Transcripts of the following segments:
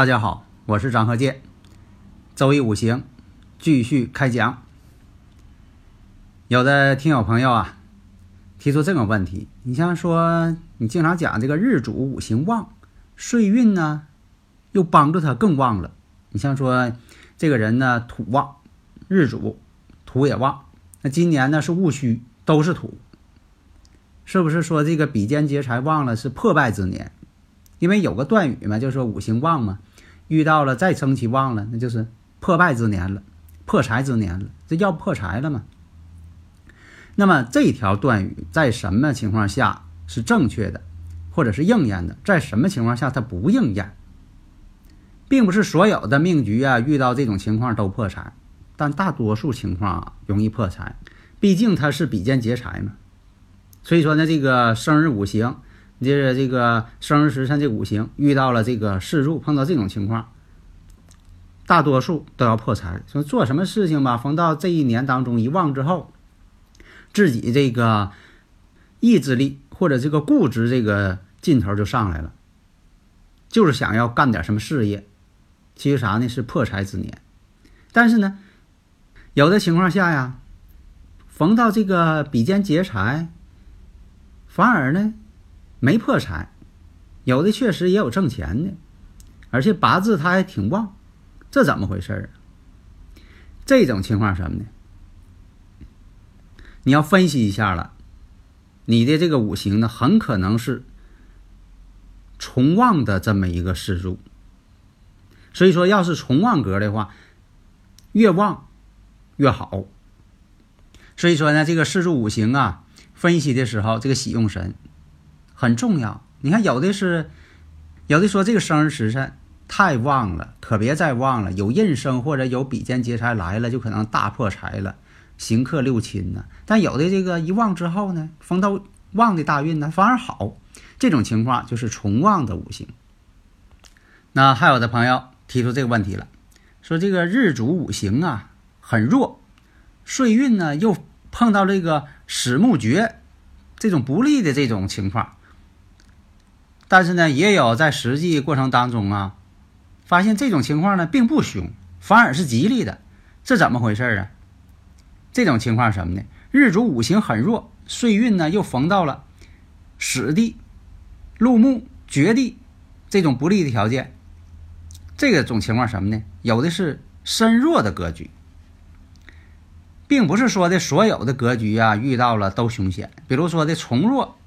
大家好，我是张和建。周易五行继续开讲。有的听友朋友啊，提出这个问题：你像说，你经常讲这个日主五行旺，岁运呢又帮助他更旺了。你像说，这个人呢土旺，日主土也旺，那今年呢是戊戌，都是土，是不是说这个比肩劫财旺了是破败之年？因为有个断语嘛，就说五行旺嘛，遇到了再生期旺了，那就是破败之年了，破财之年了，这要破财了嘛。那么这条断语在什么情况下是正确的，或者是应验的？在什么情况下它不应验？并不是所有的命局啊遇到这种情况都破财，但大多数情况啊容易破财，毕竟它是比肩劫财嘛。所以说呢，这个生日五行。就是这个生日时辰这五行遇到了这个四柱，碰到这种情况，大多数都要破财。说做什么事情吧，逢到这一年当中一旺之后，自己这个意志力或者这个固执这个劲头就上来了，就是想要干点什么事业。其实啥呢？是破财之年。但是呢，有的情况下呀，逢到这个比肩劫财，反而呢。没破财，有的确实也有挣钱的，而且八字他还挺旺，这怎么回事啊？这种情况什么呢？你要分析一下了，你的这个五行呢，很可能是重旺的这么一个四柱，所以说要是重旺格的话，越旺越好。所以说呢，这个四柱五行啊，分析的时候，这个喜用神。很重要，你看有的是，有的说这个生日时辰太旺了，可别再旺了。有印生或者有比肩劫财来了，就可能大破财了，刑克六亲呢。但有的这个一旺之后呢，逢到旺的大运呢，反而好。这种情况就是重旺的五行。那还有的朋友提出这个问题了，说这个日主五行啊很弱，岁运呢又碰到这个始木绝这种不利的这种情况。但是呢，也有在实际过程当中啊，发现这种情况呢并不凶，反而是吉利的，这怎么回事啊？这种情况什么呢？日主五行很弱，岁运呢又逢到了死地、禄木、绝地这种不利的条件，这个种情况什么呢？有的是身弱的格局，并不是说的所有的格局啊遇到了都凶险，比如说的从弱。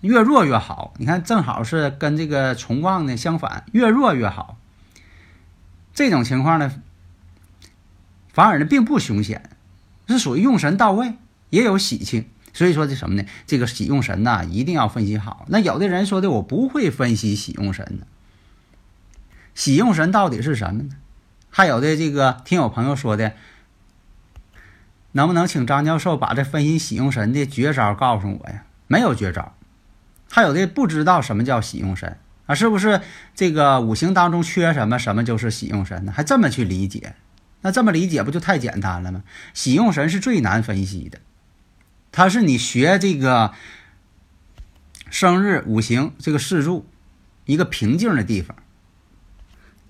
越弱越好，你看，正好是跟这个重旺呢相反，越弱越好。这种情况呢，反而呢并不凶险，是属于用神到位，也有喜庆。所以说这什么呢？这个喜用神呐，一定要分析好。那有的人说的我不会分析喜用神呢，喜用神到底是什么呢？还有的这个听友朋友说的，能不能请张教授把这分析喜用神的绝招告诉我呀？没有绝招。还有的不知道什么叫喜用神啊，是不是这个五行当中缺什么，什么就是喜用神呢？还这么去理解？那这么理解不就太简单了吗？喜用神是最难分析的，它是你学这个生日五行这个四柱一个瓶颈的地方。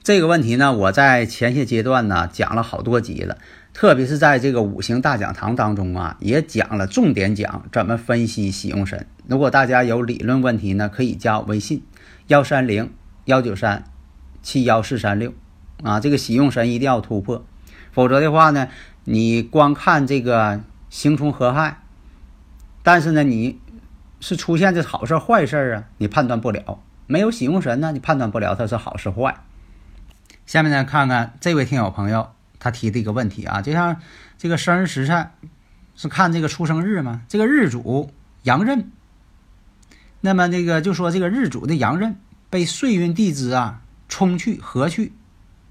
这个问题呢，我在前些阶段呢讲了好多集了。特别是在这个五行大讲堂当中啊，也讲了重点讲怎么分析喜用神。如果大家有理论问题呢，可以加我微信幺三零幺九三七幺四三六啊。这个喜用神一定要突破，否则的话呢，你光看这个刑冲合害，但是呢，你是出现这好事坏事啊，你判断不了。没有喜用神呢，你判断不了它是好是坏。下面呢，看看这位听友朋友。他提的一个问题啊，就像这个生日时辰是看这个出生日嘛，这个日主阳刃，那么这个就说这个日主的阳刃被岁运地支啊冲去合去，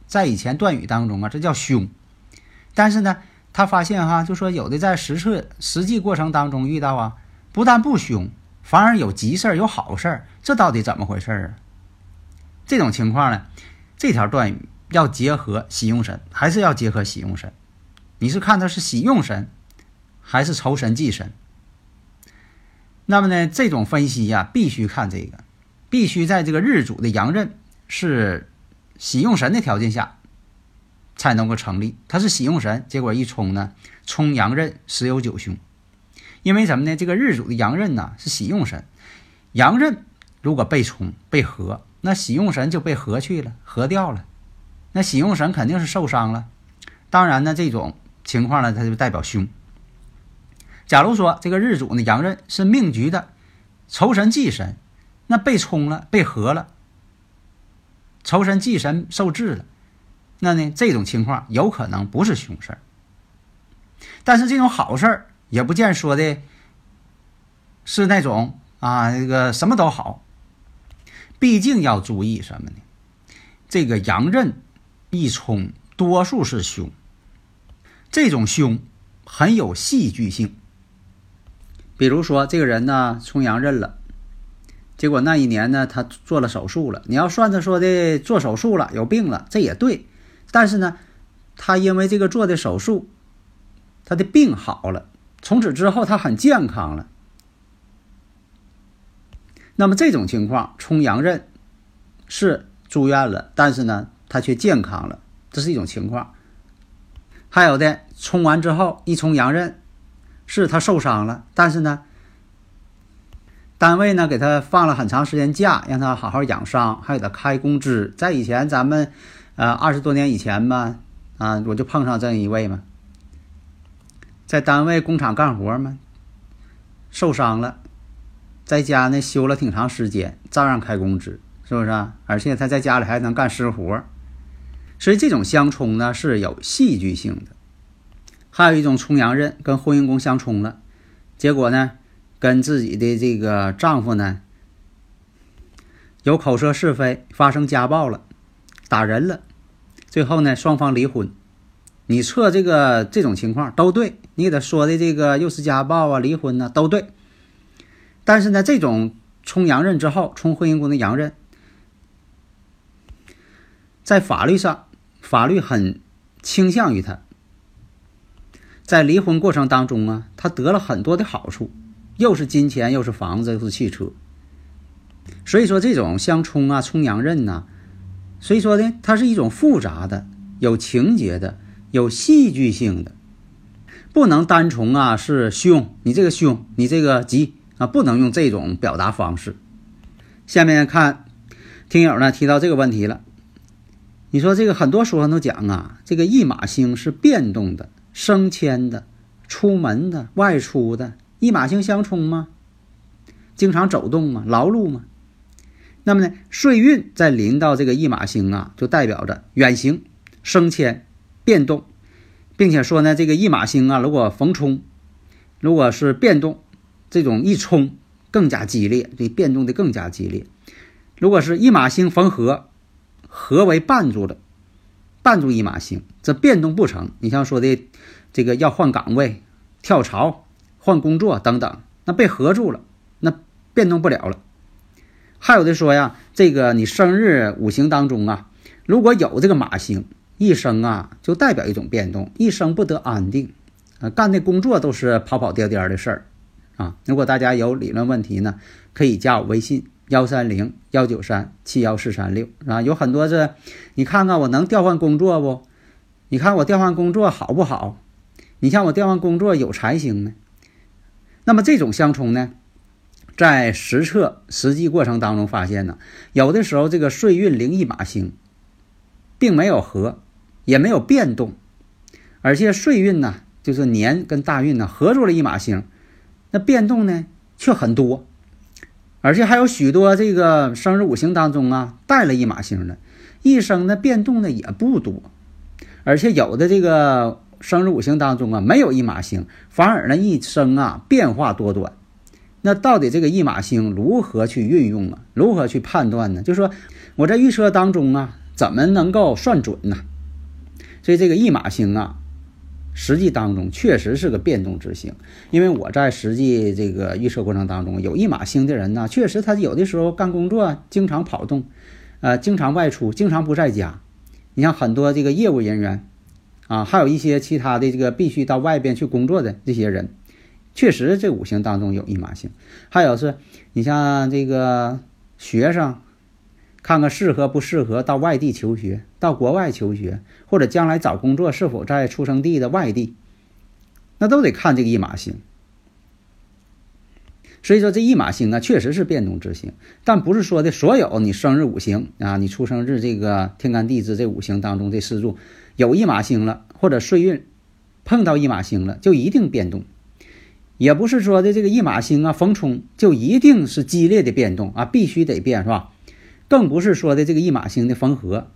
在以前断语当中啊，这叫凶。但是呢，他发现哈，就说有的在实测实际过程当中遇到啊，不但不凶，反而有吉事儿、有好事儿，这到底怎么回事儿啊？这种情况呢，这条断语要结合喜用神，还是要结合喜用神？你是看它是喜用神，还是仇神忌神？那么呢，这种分析呀，必须看这个，必须在这个日主的阳刃是喜用神的条件下。才能够成立，他是喜用神，结果一冲呢，冲阳刃十有九凶。因为什么呢？这个日主的阳刃呢是喜用神，阳刃如果被冲被合，那喜用神就被合去了，合掉了，那喜用神肯定是受伤了。当然呢，这种情况呢，它就代表凶。假如说这个日主呢阳刃是命局的仇神忌神，那被冲了被合了，仇神忌神受制了。那呢？这种情况有可能不是凶事儿，但是这种好事儿也不见说的是那种啊，这个什么都好。毕竟要注意什么呢？这个阳刃一冲，多数是凶，这种凶很有戏剧性。比如说，这个人呢冲阳刃了，结果那一年呢他做了手术了。你要算着说的做手术了，有病了，这也对。但是呢，他因为这个做的手术，他的病好了，从此之后他很健康了。那么这种情况冲阳刃是住院了，但是呢，他却健康了，这是一种情况。还有的冲完之后一冲阳刃，是他受伤了，但是呢，单位呢给他放了很长时间假，让他好好养伤，还给他开工资。在以前咱们。呃，二十多年以前吧，啊，我就碰上这一位嘛，在单位工厂干活嘛，受伤了，在家呢休了挺长时间，照样开工资，是不是啊？而且他在家里还能干私活，所以这种相冲呢是有戏剧性的。还有一种冲阳刃跟婚姻宫相冲了，结果呢，跟自己的这个丈夫呢有口舌是非，发生家暴了，打人了。最后呢，双方离婚，你测这个这种情况都对，你给他说的这个又是家暴啊，离婚呢都对。但是呢，这种冲阳刃之后，冲婚姻宫的阳刃，在法律上，法律很倾向于他，在离婚过程当中啊，他得了很多的好处，又是金钱，又是房子，又是汽车。所以说，这种相冲啊，冲阳刃呐。所以说呢，它是一种复杂的、有情节的、有戏剧性的，不能单从啊是凶，你这个凶，你这个急啊，不能用这种表达方式。下面看听友呢提到这个问题了，你说这个很多书上都讲啊，这个驿马星是变动的、升迁的、出门的、外出的，驿马星相冲吗？经常走动吗？劳碌吗？那么呢，岁运在临到这个驿马星啊，就代表着远行、升迁、变动，并且说呢，这个驿马星啊，如果逢冲，如果是变动，这种一冲更加激烈，这变动的更加激烈。如果是驿马星逢合，合为绊住了，绊住一马星，这变动不成。你像说的这个要换岗位、跳槽、换工作等等，那被合住了，那变动不了了。还有的说呀，这个你生日五行当中啊，如果有这个马星，一生啊就代表一种变动，一生不得安定，啊，干的工作都是跑跑颠颠的事儿，啊，如果大家有理论问题呢，可以加我微信幺三零幺九三七幺四三六，啊，有很多是，你看看我能调换工作不？你看我调换工作好不好？你像我调换工作有财星呢，那么这种相冲呢？在实测实际过程当中发现呢，有的时候这个岁运灵异马星，并没有合，也没有变动，而且岁运呢，就是年跟大运呢合住了一马星，那变动呢却很多，而且还有许多这个生日五行当中啊带了一马星的，一生的变动呢也不多，而且有的这个生日五行当中啊，没有一马星，反而呢一生啊变化多端。那到底这个一马星如何去运用啊？如何去判断呢？就说我在预测当中啊，怎么能够算准呢？所以这个一马星啊，实际当中确实是个变动之星。因为我在实际这个预测过程当中，有一马星的人呢，确实他有的时候干工作经常跑动，呃，经常外出，经常不在家。你像很多这个业务人员，啊，还有一些其他的这个必须到外边去工作的这些人，确实这五行当中有一马星。还有是，你像这个学生，看看适合不适合到外地求学，到国外求学，或者将来找工作是否在出生地的外地，那都得看这个驿马星。所以说，这驿马星啊，确实是变动之星，但不是说的所有你生日五行啊，你出生日这个天干地支这五行当中这四柱有驿马星了，或者岁运碰到一马星了，就一定变动；也不是说的这个一马星啊逢冲就一定是激烈的变动啊，必须得变，是吧？更不是说的这个驿马星的逢合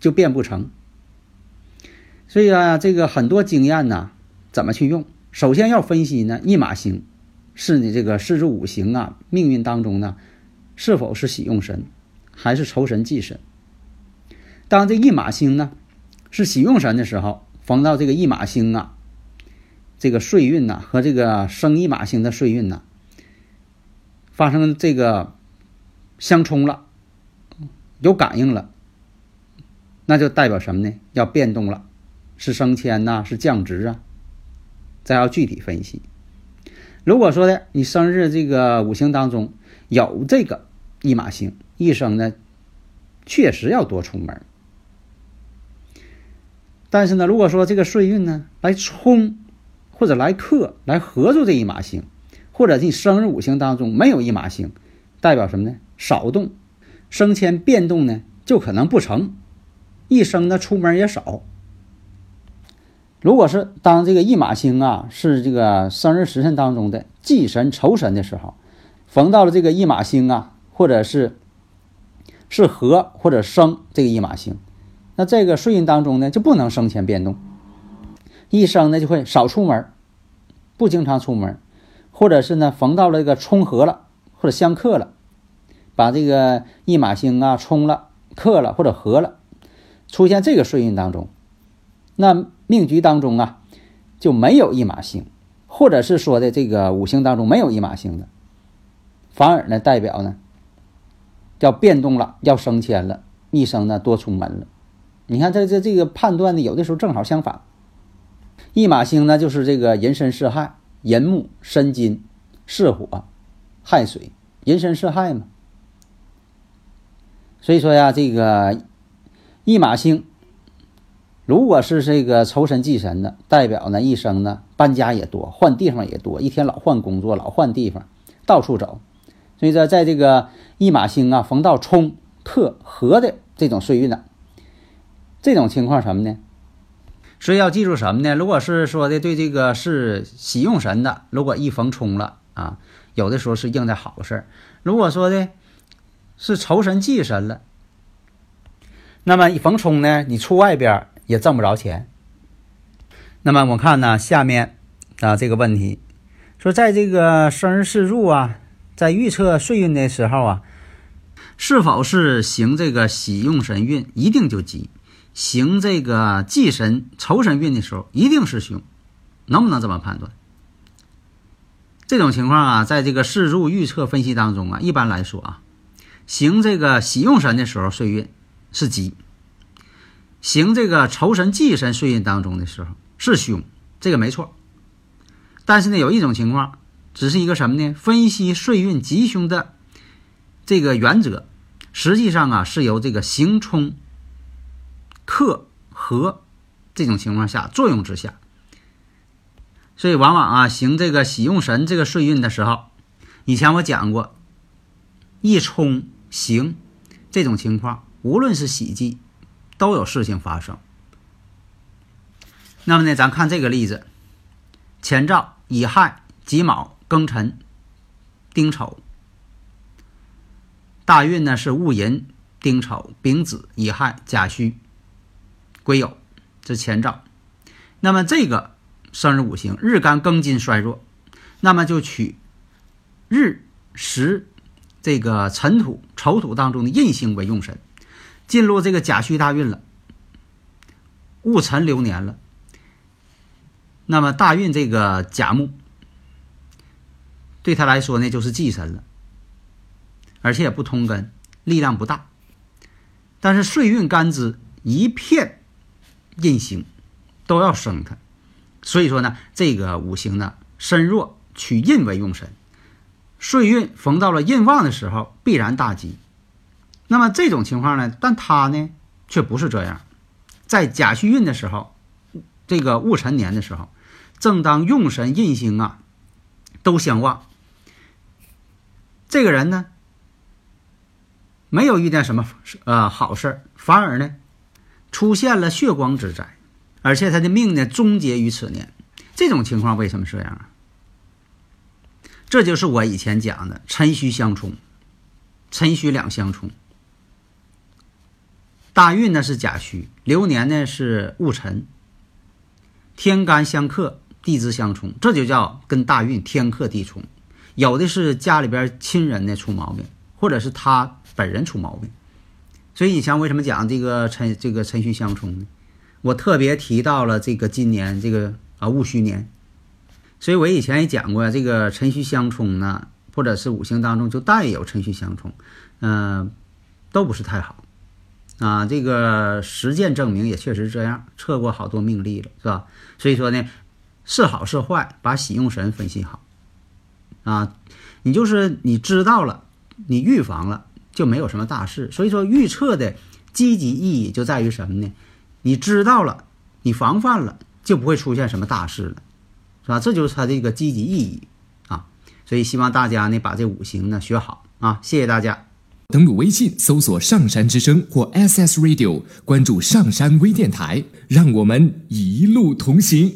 就变不成。所以啊，这个很多经验呢，怎么去用？首先要分析呢，驿马星。是你这个四柱五行啊，命运当中呢，是否是喜用神，还是仇神忌神？当这一马星呢是喜用神的时候，逢到这个一马星啊，这个岁运呐和这个生一马星的岁运呐发生这个相冲了，有感应了，那就代表什么呢？要变动了，是升迁呐，是降职啊？再要具体分析。如果说的你生日这个五行当中有这个一马星，一生呢确实要多出门。但是呢，如果说这个岁运呢来冲或者来克来合住这一马星，或者你生日五行当中没有一马星，代表什么呢？少动，升迁变动呢就可能不成，一生呢出门也少。如果是当这个驿马星啊是这个生日时辰当中的忌神仇神的时候，逢到了这个驿马星啊，或者是是合或者生这个驿马星，那这个岁运当中呢就不能升迁变动，一生呢就会少出门，不经常出门，或者是呢逢到了这个冲合了或者相克了，把这个驿马星啊冲了克了或者合了，出现这个岁运当中，那。命局当中啊，就没有一马星，或者是说的这个五行当中没有一马星的，反而呢代表呢要变动了，要升迁了，一生呢多出门了。你看这这这个判断呢，有的时候正好相反。一马星呢就是这个寅申是亥，寅木申金巳火亥水，寅申是亥嘛。所以说呀，这个一马星。如果是这个仇神忌神的，代表呢一生呢搬家也多，换地方也多，一天老换工作，老换地方，到处走。所以说，在这个一马星啊逢到冲克合的这种岁运呢，这种情况什么呢？所以要记住什么呢？如果是说的对这个是喜用神的，如果一逢冲了啊，有的时候是应在好事；如果说的是仇神忌神了，那么逢冲呢，你出外边。也挣不着钱。那么我看呢，下面啊这个问题说，在这个生日四柱啊，在预测岁运的时候啊，是否是行这个喜用神运一定就吉，行这个忌神仇神运的时候一定是凶，能不能这么判断？这种情况啊，在这个四柱预测分析当中啊，一般来说啊，行这个喜用神的时候岁运是吉。行这个仇神忌神岁运当中的时候是凶，这个没错。但是呢，有一种情况，只是一个什么呢？分析岁运吉凶的这个原则，实际上啊是由这个行冲克合这种情况下作用之下。所以往往啊行这个喜用神这个岁运的时候，以前我讲过，一冲行这种情况，无论是喜忌。都有事情发生。那么呢，咱看这个例子：前兆乙亥、己卯、庚辰、丁丑。大运呢是戊寅、丁丑、丙子、乙亥、甲戌、癸酉，这前兆。那么这个生日五行日干庚金衰弱，那么就取日时这个辰土丑土当中的印星为用神，进入这个甲戌大运了，戊辰流年了。那么大运这个甲木对他来说呢，就是忌神了，而且也不通根，力量不大。但是岁运干支一片印星都要生它，所以说呢，这个五行呢身弱，取印为用神。岁运逢到了印旺的时候，必然大吉。那么这种情况呢，但他呢却不是这样，在甲戌运的时候，这个戊辰年的时候，正当用神印星啊都相旺，这个人呢。没有遇见什么呃好事，反而呢出现了血光之灾，而且他的命呢终结于此年。这种情况为什么这样啊？这就是我以前讲的辰戌相冲，辰戌两相冲。大运呢是甲戌，流年呢是戊辰，天干相克，地支相冲，这就叫跟大运天克地冲。有的是家里边亲人呢出毛病，或者是他。本人出毛病，所以以前为什么讲这个辰这个辰戌相冲呢？我特别提到了这个今年这个啊戊戌年，所以我以前也讲过这个辰戌相冲呢，或者是五行当中就带有辰戌相冲，嗯，都不是太好啊。这个实践证明也确实这样，测过好多命例了，是吧？所以说呢，是好是坏，把喜用神分析好啊。你就是你知道了，你预防了。就没有什么大事，所以说预测的积极意义就在于什么呢？你知道了，你防范了，就不会出现什么大事了，是吧？这就是它的一个积极意义啊！所以希望大家呢把这五行呢学好啊！谢谢大家。登录微信搜索“上山之声”或 SS Radio，关注上山微电台，让我们一路同行。